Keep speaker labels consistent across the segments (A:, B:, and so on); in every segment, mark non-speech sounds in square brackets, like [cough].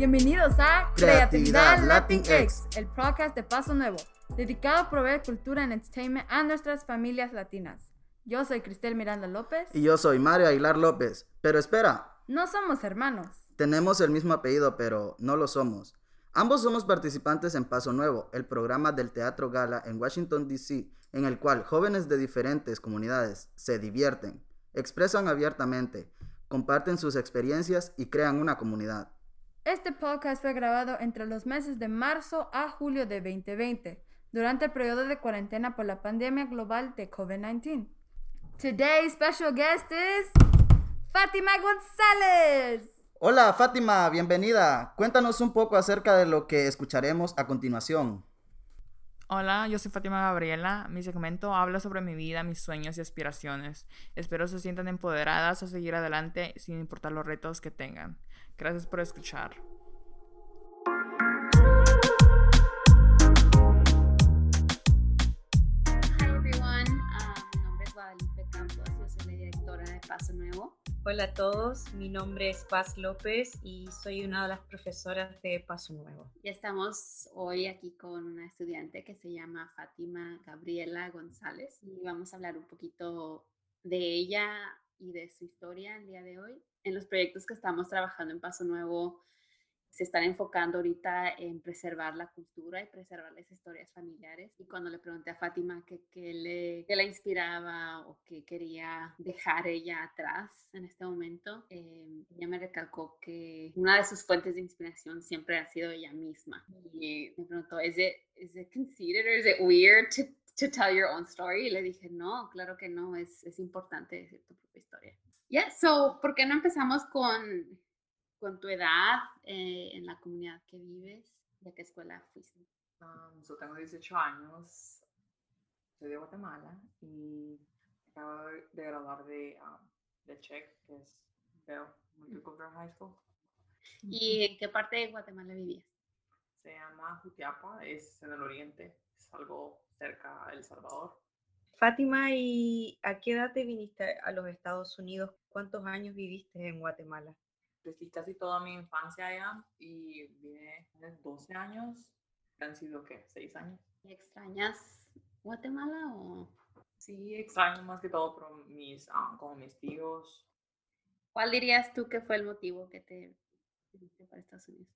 A: Bienvenidos a
B: Creatividad
A: Creatividad
B: Latin
A: Latinx, el podcast de Paso Nuevo, dedicado a proveer cultura y entertainment a nuestras familias latinas. Yo soy Cristel Miranda López.
B: Y yo soy Mario Aguilar López. Pero espera,
A: No somos hermanos.
B: tenemos el mismo apellido, pero no lo somos. Ambos somos participantes en Paso Nuevo, el programa del Teatro Gala en Washington, D.C., en el cual jóvenes de diferentes comunidades se divierten, expresan abiertamente, comparten sus experiencias y crean una comunidad.
A: Este podcast fue grabado entre los meses de marzo a julio de 2020, durante el periodo de cuarentena por la pandemia global de COVID-19. Today's special guest is Fátima González.
B: Hola Fátima, bienvenida. Cuéntanos un poco acerca de lo que escucharemos a continuación.
C: Hola, yo soy Fátima Gabriela. Mi segmento habla sobre mi vida, mis sueños y aspiraciones. Espero se sientan empoderadas a seguir adelante sin importar los retos que tengan. Gracias por escuchar.
D: Hi everyone, Ah, mi nombre es Guadalupe Campos, yo soy la directora de Paso Nuevo.
E: Hola a todos, mi nombre es Paz López y soy una de las profesoras de Paso Nuevo.
D: Ya estamos hoy aquí con una estudiante que se llama Fátima Gabriela González y vamos a hablar un poquito de ella y de su historia el día de hoy. En los proyectos que estamos trabajando en Paso Nuevo se están enfocando ahorita en preservar la cultura y preservar las historias familiares. Y cuando le pregunté a Fátima qué qué le, qué la inspiraba o qué quería dejar ella atrás en este momento, eh, ella me recalcó que una de sus fuentes de inspiración siempre ha sido ella misma. Y me preguntó, ¿is it, is it conceited or is it weird to, to tell your own story? Y le dije, no, claro que no, es, es importante decir tu propia historia. Yeah, so, ¿por qué no empezamos con, con tu edad eh, en la comunidad que vives y a qué escuela fuiste?
F: Um, so tengo 18 años, soy de Guatemala y acabo de graduar de, um, de CHEC, que es Bell Multicultural High School.
D: ¿Y en qué parte de Guatemala vivías?
F: Se llama Jutiapa, es en el oriente, es algo cerca a El Salvador.
E: Fátima, ¿y a qué edad te viniste a los Estados Unidos? ¿Cuántos años viviste en Guatemala?
F: Crecí casi toda mi infancia allá y vine hace 12 años, han sido, ¿qué? 6 años.
D: ¿Y ¿Extrañas Guatemala o
F: Sí, extraño más que todo por mis, ah, como mis tíos,
D: cuál dirías tú que fue el motivo que te viniste para Estados Unidos?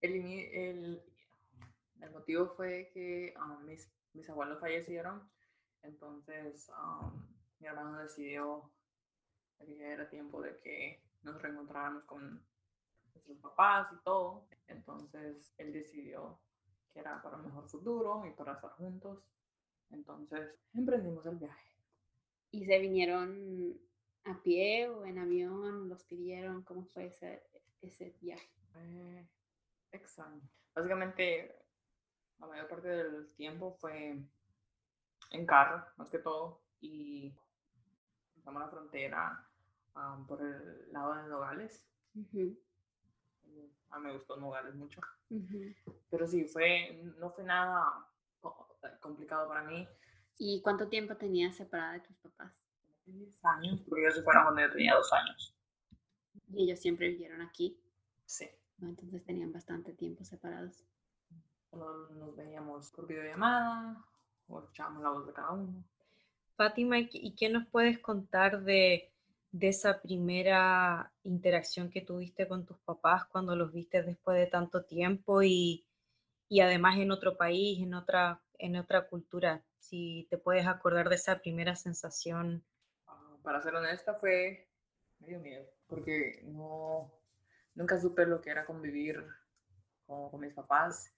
F: El, ini- el, el motivo fue que ah, mis, mis abuelos fallecieron, entonces am, mi hermano decidió que ya era tiempo de que nos reencontráramos con nuestros papás y todo, entonces él decidió que era para un mejor futuro y para estar juntos, entonces emprendimos el viaje.
D: ¿Y se vinieron a pie o en avión? ¿Los pidieron? ¿Cómo fue ese, ese viaje?
F: Extraño. Básicamente, la mayor parte del tiempo fue en carro, más que todo, y cruzamos la frontera por el lado de Nogales. A mí me gustó Nogales mucho. Pero sí, fue, no fue nada co- complicado para mí.
D: ¿Y cuánto tiempo tenías separada de tus papás?
F: 10 años, porque ellos se fueron cuando yo tenía dos años.
D: Y ellos siempre vivieron aquí,
F: Sí.
D: entonces tenían bastante tiempo separados.
F: Solo nos veíamos por videollamada, o escuchábamos la voz de cada uno.
E: Fátima, ¿y qué- ¿y qué nos puedes contar de, de esa primera interacción que tuviste con tus papás cuando los viste después de tanto tiempo y, y además en otro país, en otra, en otra cultura? Si te puedes acordar de esa primera sensación.
F: Ah, para ser honesta, fue medio miedo, porque no, nunca supe lo que era convivir con, con mis papás.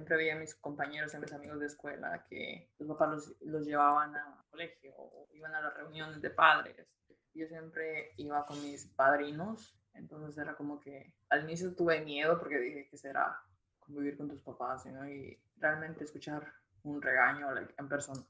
F: Siempre veía a mis compañeros y a mis amigos de escuela que los papás los, los llevaban al colegio o iban a las reuniones de padres. Yo siempre iba con mis padrinos, entonces era como que al inicio tuve miedo porque dije que será convivir con tus papás ¿no? y realmente escuchar un regaño like, en persona.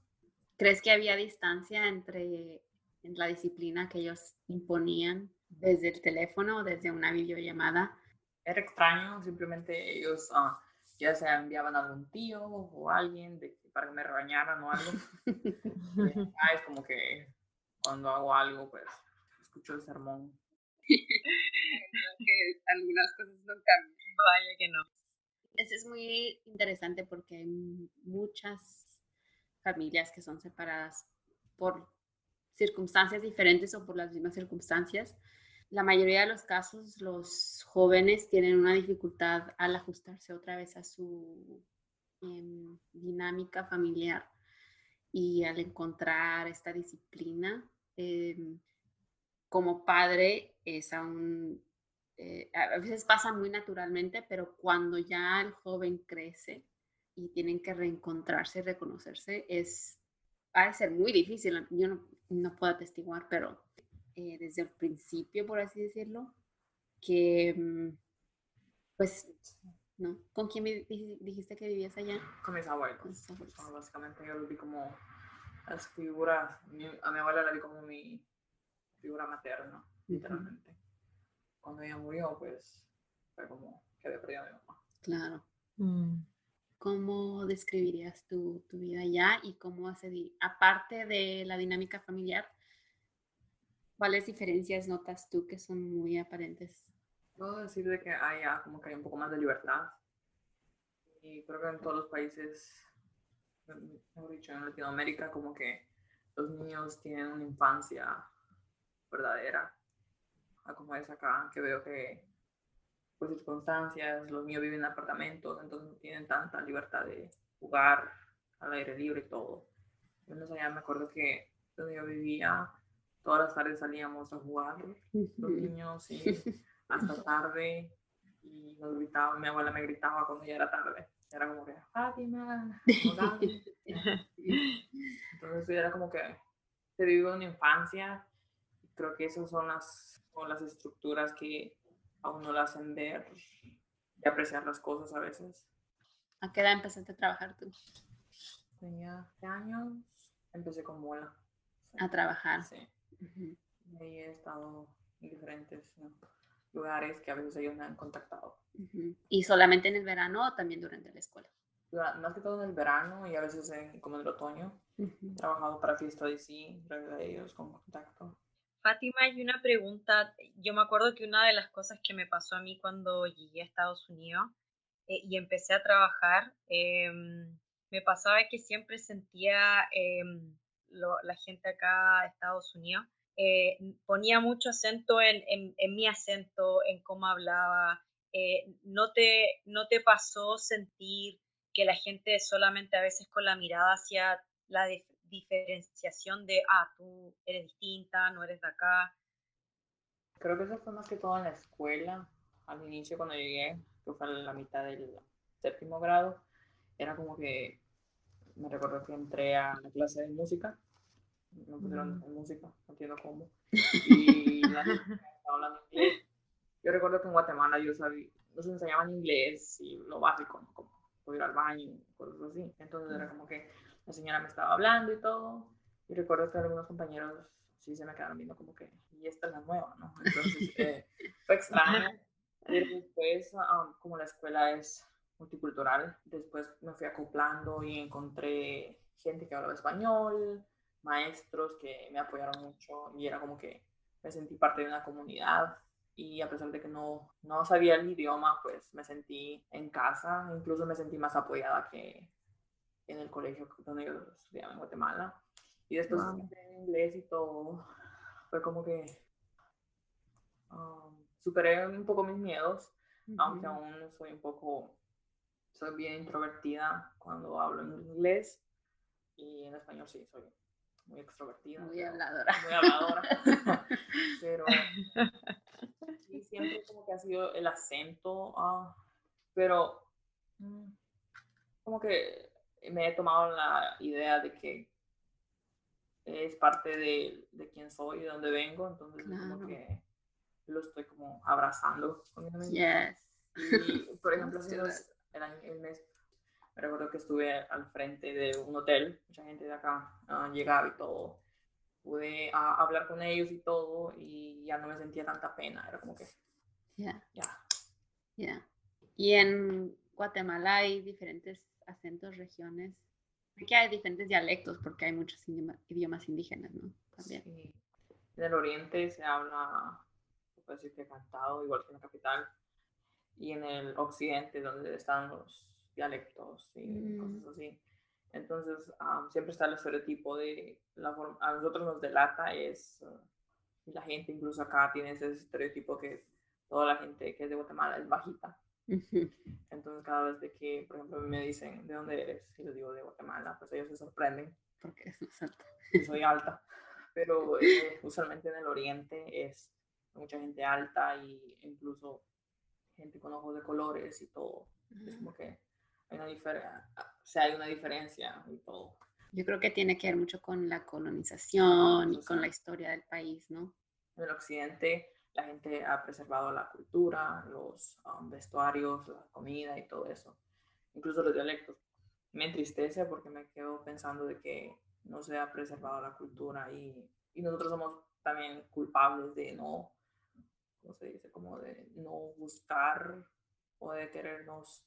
D: ¿Crees que había distancia entre en la disciplina que ellos imponían desde el teléfono o desde una videollamada?
F: era extraño, simplemente ellos ah, ya se enviaban a algún tío o alguien de, para que me regañaran o algo. Y [laughs] acá es como que cuando hago algo, pues escucho el sermón. [laughs]
D: que algunas cosas no cambian.
E: Vaya que no.
D: Eso es muy interesante porque hay muchas familias que son separadas por circunstancias diferentes o por las mismas circunstancias. La mayoría de los casos, los jóvenes tienen una dificultad al ajustarse otra vez a su em, dinámica familiar y al encontrar esta disciplina. Em, como padre es aún, eh, a veces pasa muy naturalmente, pero cuando ya el joven crece y tienen que reencontrarse y reconocerse, es, va a ser muy difícil. Yo no, no puedo atestiguar, pero eh, desde el principio, por así decirlo, que mm, pues, ¿no? ¿Con quién dijiste que vivías allá?
F: Con mis abuelos. básicamente yo lo vi como las figuras, a mi abuela la vi como mi figura materna, literalmente. Cuando ella murió, pues fue como que había perdido a mi mamá.
D: Claro. Mm. ¿Cómo describirías tu, tu, vida allá y cómo hace, aparte de la dinámica familiar, cuáles diferencias notas tú que son muy aparentes?
F: Puedo decir de que hay como que hay un poco más de libertad. Y creo que en todos los países, mejor dicho, en Latinoamérica, como que los niños tienen una infancia verdadera, como es acá, que veo que por circunstancias los niños viven en apartamentos, entonces no tienen tanta libertad de jugar al aire libre y todo. Entonces allá me acuerdo que donde yo vivía, todas las tardes salíamos a jugar los niños y hasta [laughs] tarde y nos gritaba, mi abuela me gritaba cuando ya era tarde. Era como que, Fátima, Entonces era como que se vive una infancia creo que esas son las, las estructuras que aún no la hacen ver y apreciar las cosas a veces.
D: ¿A qué edad empezaste a trabajar tú?
F: Tenía años, empecé con mola.
D: A trabajar.
F: Sí. Y ahí he estado en diferentes lugares que a veces ellos me han contactado.
D: ¿Y solamente en el verano o también durante la escuela?
F: Más que todo en el verano y a veces en, como en el otoño. He trabajado para Fiesta DC, de ellos con contacto.
E: Fátima, hay una pregunta. Yo me acuerdo que una de las cosas que me pasó a mí cuando llegué a Estados Unidos eh, y empecé a trabajar, em, me pasaba que siempre sentía em, la gente acá de Estados Unidos, eh, ponía mucho acento en, en, mi acento, en cómo hablaba. Eh, ¿no, te, ¿No te pasó sentir que la gente solamente a veces con la mirada hacia la, diferenciación de, ah, tú eres distinta, no eres de acá?
F: Creo que eso fue más que todo en la escuela, al inicio cuando llegué, que fue en la mitad del séptimo grado, era como que, me recuerdo que entré a la clase de música, me pusieron mm. en música, no entiendo cómo, y la gente estaba hablando inglés. Yo recuerdo que en Guatemala yo sabía, nos enseñaban inglés y lo básico, como ir al baño, cosas así. Entonces era como que la señora me estaba hablando y todo. Y recuerdo que algunos compañeros sí se me quedaron viendo como que, y esta es la nueva, ¿no? Entonces eh, fue extraño. Y después, um, como la escuela es multicultural, después me fui acoplando y encontré gente que hablaba español, maestros que me apoyaron mucho y era como que me sentí parte de una comunidad. Y a pesar de que no, no sabía el idioma, pues me sentí en casa, incluso me sentí más apoyada que, en el colegio donde yo estudiaba en Guatemala. Y después en inglés y todo, fue como que um, superé un poco mis miedos, aunque aún soy un poco, soy bien introvertida cuando hablo en inglés y en español sí, soy muy extrovertida.
D: Muy habladora.
F: Muy habladora. [laughs] pero sí, siempre como que ha sido el acento, ah, pero mm, como que me he tomado la idea de que es parte de, de quién soy, de dónde vengo, entonces como que lo estoy como abrazando
D: Yes.
F: Y, por [laughs] ejemplo, el, año, el mes, me recuerdo que estuve al frente de un hotel, mucha gente de acá uh, llegaba y todo, pude uh, hablar con ellos y todo, y ya no me sentía tanta pena, era como que,
D: ya.
F: Ya.
D: Yeah. Y en Guatemala hay diferentes acentos, regiones. Aquí hay diferentes dialectos porque hay muchos idiomas indígenas, ¿no?
F: También. En el oriente se habla puede decir que cantado, igual que en la capital, y en el occidente, donde están los dialectos y
D: Mm.
F: cosas así. Entonces, ah, siempre está el estereotipo de la forma, a nosotros nos delata es, y la gente incluso acá tiene ese estereotipo que toda la gente que es de Guatemala es bajita. Entonces, cada vez de que, por ejemplo, me dicen, ¿de dónde eres? Y les digo, de Guatemala, pues ellos se sorprenden
D: Porque es
F: que soy alta. Pero eh, usualmente en el oriente es mucha gente alta y incluso gente con ojos de colores y todo. Es como que hay una, o sea, hay una diferencia y todo.
D: Yo creo que tiene que ver mucho con la colonización y con la historia del país, ¿no?
F: En el occidente la gente ha preservado la cultura, los um, vestuarios, la comida y todo eso. Incluso los dialectos. Me entristece porque me quedo pensando de que no se ha preservado la cultura y, y nosotros somos también culpables de no, ¿cómo se dice? Como de no buscar o de querernos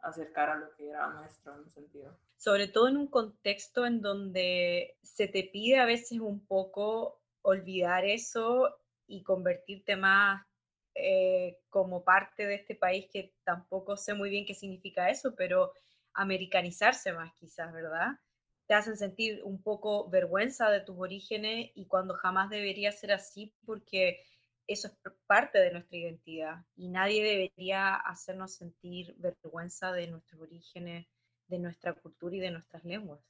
F: acercar a lo que era nuestro en un sentido.
E: sobre todo en un contexto en donde se te pide a veces un poco olvidar eso y convertirte más eh, como parte de este país, que tampoco sé muy bien qué significa eso, pero americanizarse más quizás, ¿verdad? Te hacen sentir un poco vergüenza de tus orígenes y cuando jamás debería ser así porque eso es parte de nuestra identidad y nadie debería hacernos sentir vergüenza de nuestros orígenes de nuestra cultura y de nuestras lenguas.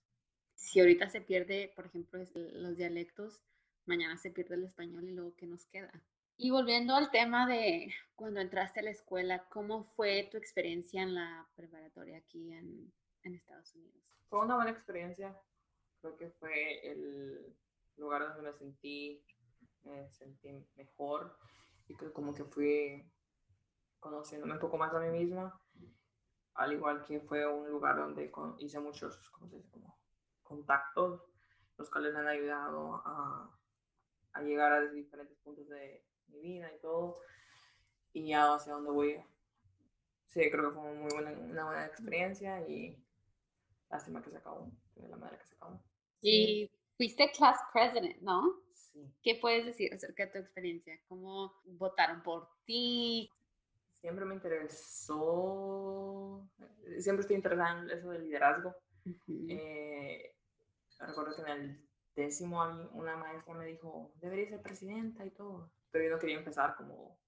D: Si ahorita se pierde, por ejemplo, los dialectos, mañana se pierde el español y luego, ¿qué nos queda? Y volviendo al tema de cuando entraste a la escuela, ¿cómo fue tu experiencia en la preparatoria aquí en, en Estados Unidos?
F: Fue una buena experiencia. Creo que fue el lugar donde me sentí, me sentí mejor y que como que fui conociéndome un poco más a mí misma. Al igual que fue un lugar donde hice muchos, ¿cómo se dice? Como contactos, los cuales me han ayudado a, a llegar a diferentes puntos de mi vida y todo. Y ya hacia dónde voy. Sí, creo que fue muy buena, una buena experiencia y lástima que se acabó, de la manera que se acabó.
D: Y fuiste class president, ¿no?
F: Sí.
D: ¿Qué puedes decir acerca de tu experiencia? ¿Cómo votaron por ti?
F: Siempre me interesó, eh, siempre estoy interesada en eso del liderazgo.
D: Ujú.
F: Eh, recuerdo que en el décimo a mí una maestra me dijo, debería ser presidenta y todo. Pero yo no quería empezar como,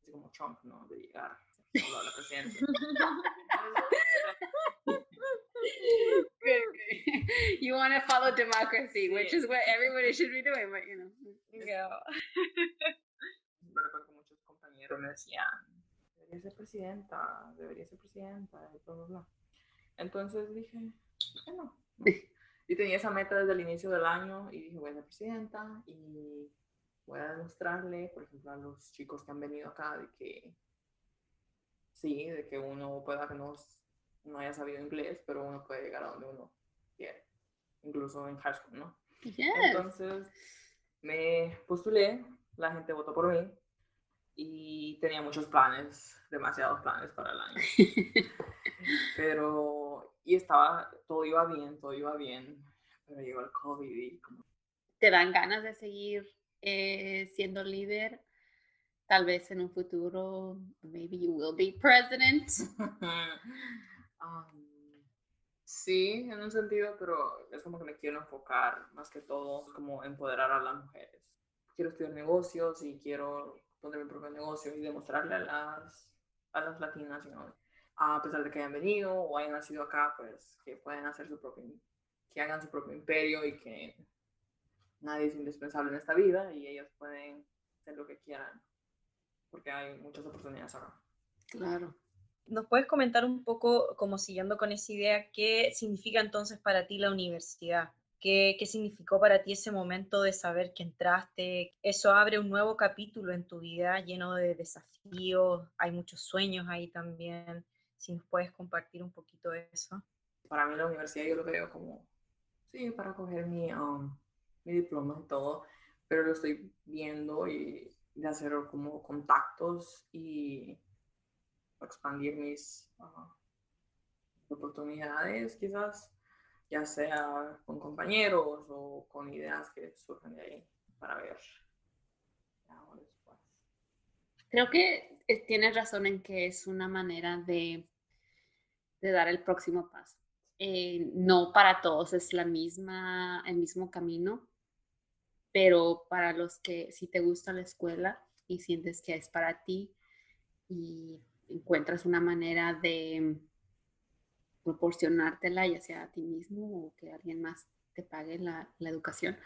F: así como Trump, ¿no? De llegar a la presidencia. [laughs] [laughs]
D: Good, good. [laughs] you want to follow democracy, which is what everybody should be doing, but you know.
F: Siempre [laughs] recuerdo que muchos compañeros me decían, debería ser presidenta, debería ser presidenta, y bla, bla, bla. Entonces dije, ¿por qué no? ¿No? Y tenía esa meta desde el inicio del año y dije, voy a ser presidenta y voy a demostrarle, por ejemplo, a los chicos que han venido acá de que sí, de que uno pueda que no, s- no haya sabido inglés, pero uno puede llegar a donde uno quiere, incluso en high school, ¿no?
D: Yes.
F: Entonces me postulé, la gente votó por mí y tenía muchos planes, demasiados planes para el año. [laughs] Pero, y estaba, todo iba bien, todo iba bien, pero llegó el COVID y como,
D: ¿Te dan ganas de seguir eh, siendo líder? Tal vez en un futuro, maybe you will be president. [laughs]
F: um, sí, en un sentido, pero es como que me quiero enfocar más que todo, como empoderar a las mujeres. Quiero estudiar negocios y quiero poner mi propio negocio y demostrarle a las, a las latinas, a pesar de que hayan venido o hayan nacido acá, pues que pueden hacer su propio, que hagan su propio imperio y que nadie es indispensable en esta vida y ellas pueden hacer lo que quieran, porque hay muchas oportunidades acá.
D: Claro.
E: ¿Nos puedes comentar un poco, como siguiendo con esa idea, qué significa entonces para ti la universidad? ¿Qué, significó para ti ese momento de saber que entraste? Eso abre un nuevo capítulo en tu vida lleno de desafíos, hay muchos sueños ahí también. Si nos puedes compartir un poquito eso.
F: para mí la universidad yo lo veo como, sí, para coger mi, um, mi diploma y todo, pero lo estoy viendo y de hacer como contactos y expandir mis ah, oportunidades quizás, ya sea con compañeros o con ideas que surgen de ahí para ver.
D: Creo que eh, tienes razón en que es una manera de, de dar el próximo paso. Eh, no para todos es la misma, el mismo camino, pero para los que si te gusta la escuela y sientes que es para ti y encuentras una manera de proporcionártela, ya sea a ti mismo o que alguien más te pague la, educación,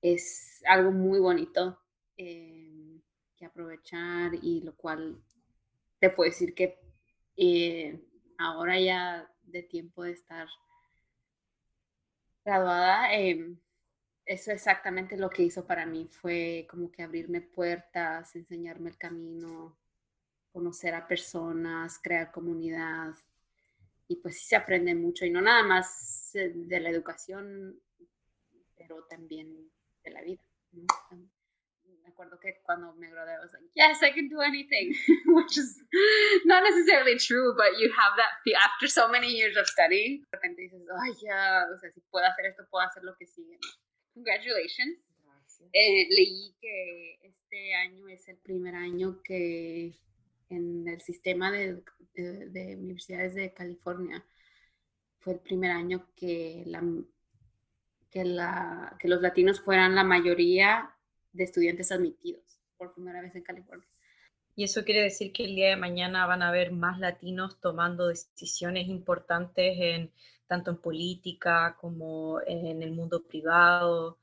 D: es algo muy bonito eh, que aprovechar y lo cual te puedo decir que eh, ahora ya de tiempo de estar graduada, em, eso es exactamente lo que hizo para mí, fue como que abrirme puertas, enseñarme el camino, conocer a personas, crear comunidad. Y pues sí se aprende mucho, y no nada más eh, de la educación, pero también de la vida acuerdo que cuando me gradué, I was like, yes, I can do anything, [laughs] which is not necessarily true, but you have that feel after so many years of studying. De repente dices, ay, ya, o sea, si puedo hacer esto, puedo hacer lo que sigue. Congratulations. Eh, leí que este año es el primer año que en el sistema de, de, de universidades de California fue el primer año que la que, la, que los latinos fueran la mayoría de estudiantes admitidos por primera vez en California.
E: Y eso quiere decir que el día de mañana van a haber más latinos tomando decisiones importantes en tanto en política como en el mundo privado,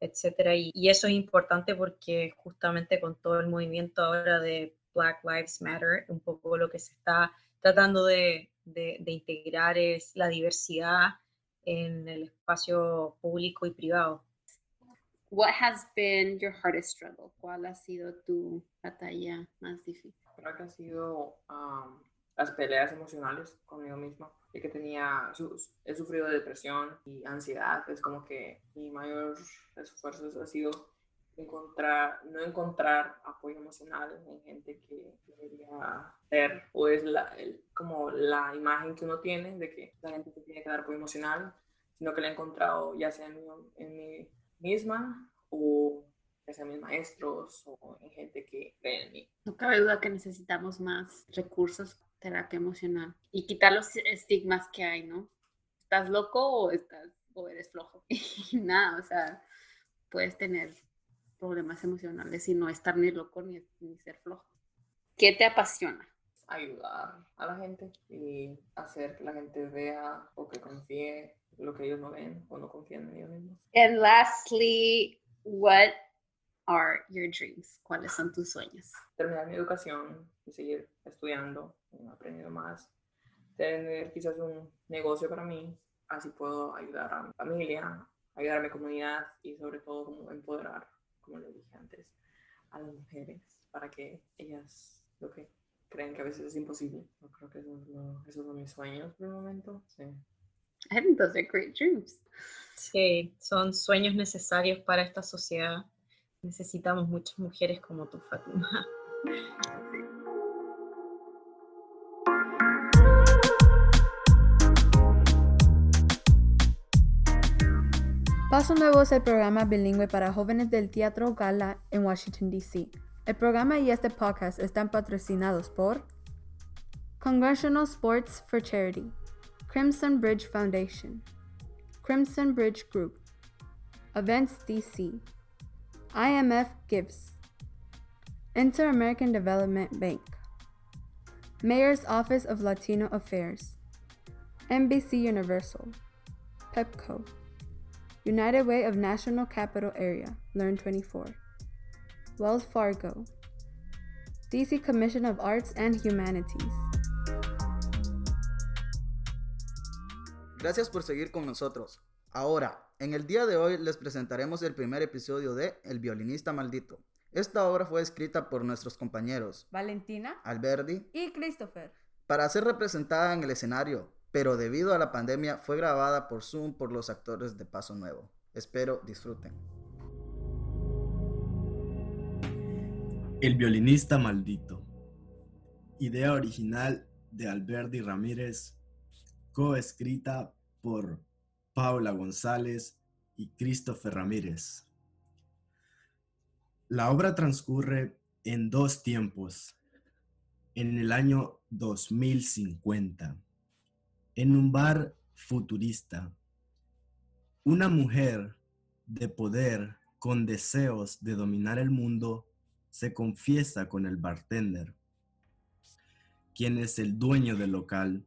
E: etcétera. Y, y, eso es importante porque justamente con todo el movimiento ahora de Black Lives Matter, un poco lo que se está tratando de, de, de integrar es la diversidad en el espacio público y privado.
D: What has been your hardest struggle? ¿Cuál ha sido tu batalla más difícil?
F: Creo que han sido las peleas emocionales conmigo misma. Y que tenía, he sufrido de depresión y ansiedad. Es como que mi mayor esfuerzo ha sido encontrar, no encontrar apoyo emocional en gente que debería ser, o es como la imagen que uno tiene de que la gente te tiene que dar apoyo emocional, sino que la he encontrado ya sea en en mi misma o ya sea mis maestros o en gente que cree en mí.
D: No cabe duda que necesitamos más recursos, terapia emocional y quitar los estigmas que hay, ¿no? ¿Estás loco o, estás, o eres flojo? [laughs] Y nada, o sea, puedes tener problemas emocionales y no estar ni loco ni, ni ser flojo. ¿Qué te apasiona?
F: Ayudar a la gente y hacer que la gente vea o que confíe lo que ellos no ven o no confían en ellos mismos.
D: And lastly, what are your dreams? ¿Cuáles son tus sueños?
F: Terminar mi educación y seguir estudiando, aprendiendo más, tener quizás un negocio para mí, así puedo ayudar a mi familia, ayudar a mi comunidad y sobre todo como empoderar, como le dije antes, a las mujeres para que ellas lo que creen que a veces es imposible. Yo creo que esos son mis sueños por el momento. Sí.
D: I think those are great dreams.
E: Sí, son sueños necesarios para esta sociedad. Necesitamos muchas mujeres como tú, Fatima.
A: Paso Nuevo es el programa bilingüe para jóvenes del Teatro Gala en Washington, D.C. El programa y este podcast están patrocinados por Congressional Sports for Charity. Crimson Bridge Foundation, Crimson Bridge Group, Events DC, IMF Gives, Inter American Development Bank, Mayor's Office of Latino Affairs, NBC Universal, PEPCO, United Way of National Capital Area, Learn 24, Wells Fargo, DC Commission of Arts and Humanities.
B: Gracias por seguir con nosotros. Ahora, en el día de hoy les presentaremos el primer episodio de El violinista maldito. Esta obra fue escrita por nuestros compañeros
A: Valentina,
B: Alberdi
A: y Christopher
B: para ser representada en el escenario, pero debido a la pandemia fue grabada por Zoom por los actores de Paso Nuevo. Espero disfruten.
G: El violinista maldito. Idea original de Alberdi Ramírez coescrita por Paula González y Christopher Ramírez. La obra transcurre en dos tiempos. En el año 2050, en un bar futurista, una mujer de poder con deseos de dominar el mundo se confiesa con el bartender, quien es el dueño del local.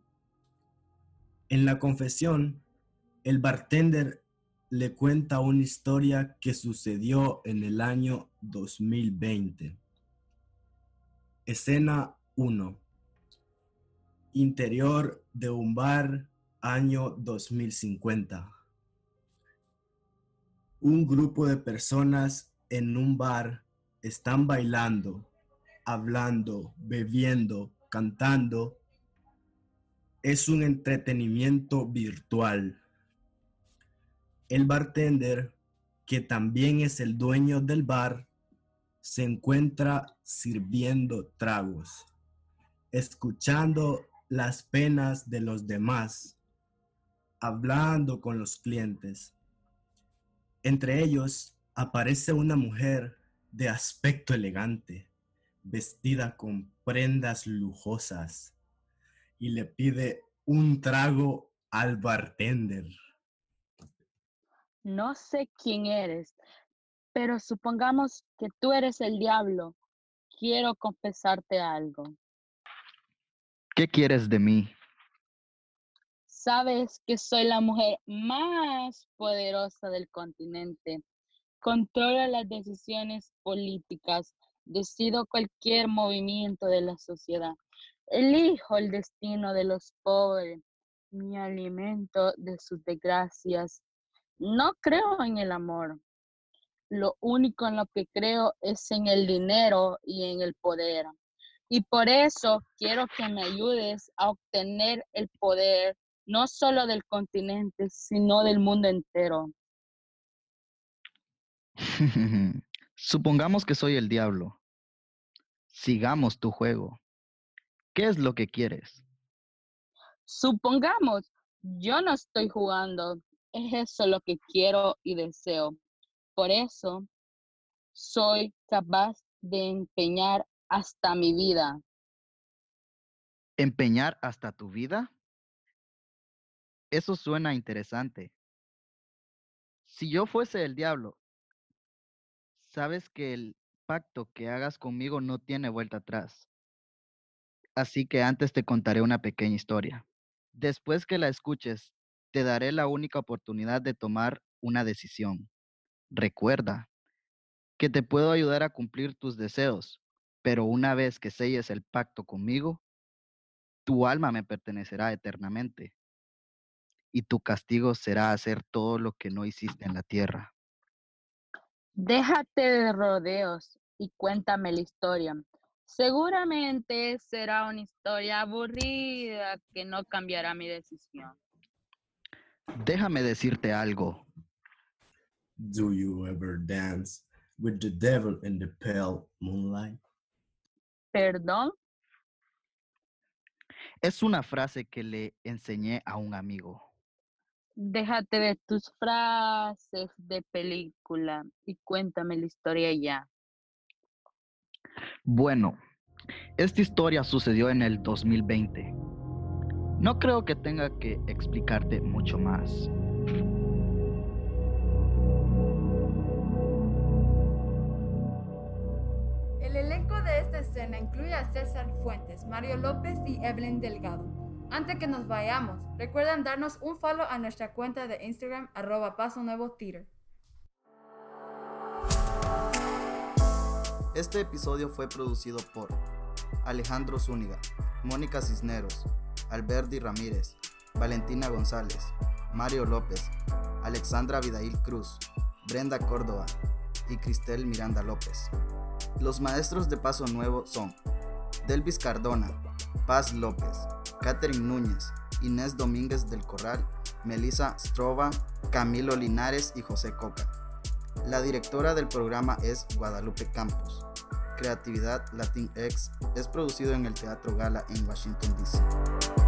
G: En la confesión, el bartender le cuenta una historia que sucedió en el año 2020. Escena 1. Interior de un bar año 2050. Un grupo de personas en un bar están bailando, hablando, bebiendo, cantando. Es un entretenimiento virtual. El bartender, que también es el dueño del bar, se encuentra sirviendo tragos, escuchando las penas de los demás, hablando con los clientes. Entre ellos aparece una mujer de aspecto elegante, vestida con prendas lujosas, y le pide un trago al bartender.
H: No sé quién eres, pero supongamos que tú eres el diablo. Quiero confesarte algo.
B: ¿Qué quieres de mí?
H: Sabes que soy la mujer más poderosa del continente controla las decisiones políticas, decido cualquier movimiento de la sociedad, elijo el destino de los pobres, mi alimento de sus desgracias. No creo en el amor. Lo único en lo que creo es en el dinero y en el poder. Y por eso quiero que me ayudes a obtener el poder no solo del continente, sino del mundo entero. [laughs]
B: Supongamos que soy el diablo. Sigamos tu juego. ¿Qué es lo que quieres?
H: Supongamos, yo no estoy jugando. Es eso lo que quiero y deseo. Por eso soy capaz de empeñar hasta mi vida.
B: ¿Empeñar hasta tu vida? Eso suena interesante. Si yo fuese el diablo, sabes que el pacto que hagas conmigo no tiene vuelta atrás. Así que antes te contaré una pequeña historia. Después que la escuches, te daré la única oportunidad de tomar una decisión. Recuerda que te puedo ayudar a cumplir tus deseos, pero una vez que selles el pacto conmigo, tu alma me pertenecerá eternamente y tu castigo será hacer todo lo que no hiciste en la tierra.
H: Déjate de rodeos y cuéntame la historia. Seguramente será una historia aburrida que no cambiará mi decisión.
B: Déjame decirte algo.
G: Do you ever dance with the devil in the pale moonlight?
H: ¿Perdón?
B: Es una frase que le enseñé a un amigo.
H: Déjate de tus frases de película y cuéntame la historia ya.
B: Bueno, esta historia sucedió en el 2020. No creo que tenga que explicarte mucho más.
A: Incluye a César Fuentes, Mario López y Evelyn Delgado. Antes que nos vayamos, recuerden darnos un follow a nuestra cuenta de Instagram arroba paso nuevo Twitter.
B: Este episodio fue producido por Alejandro Zúñiga, Mónica Cisneros, Alberti Ramírez, Valentina González, Mario López, Alexandra Vidail Cruz, Brenda Córdoba y Cristel Miranda López. Los maestros de Paso Nuevo son Delvis Cardona, Paz López, Catherine Núñez, Inés Domínguez del Corral, Melissa Strova, Camilo Linares y José Coca. La directora del programa es Guadalupe Campos. Creatividad Latinx es producido en el Teatro Gala en Washington, D.C.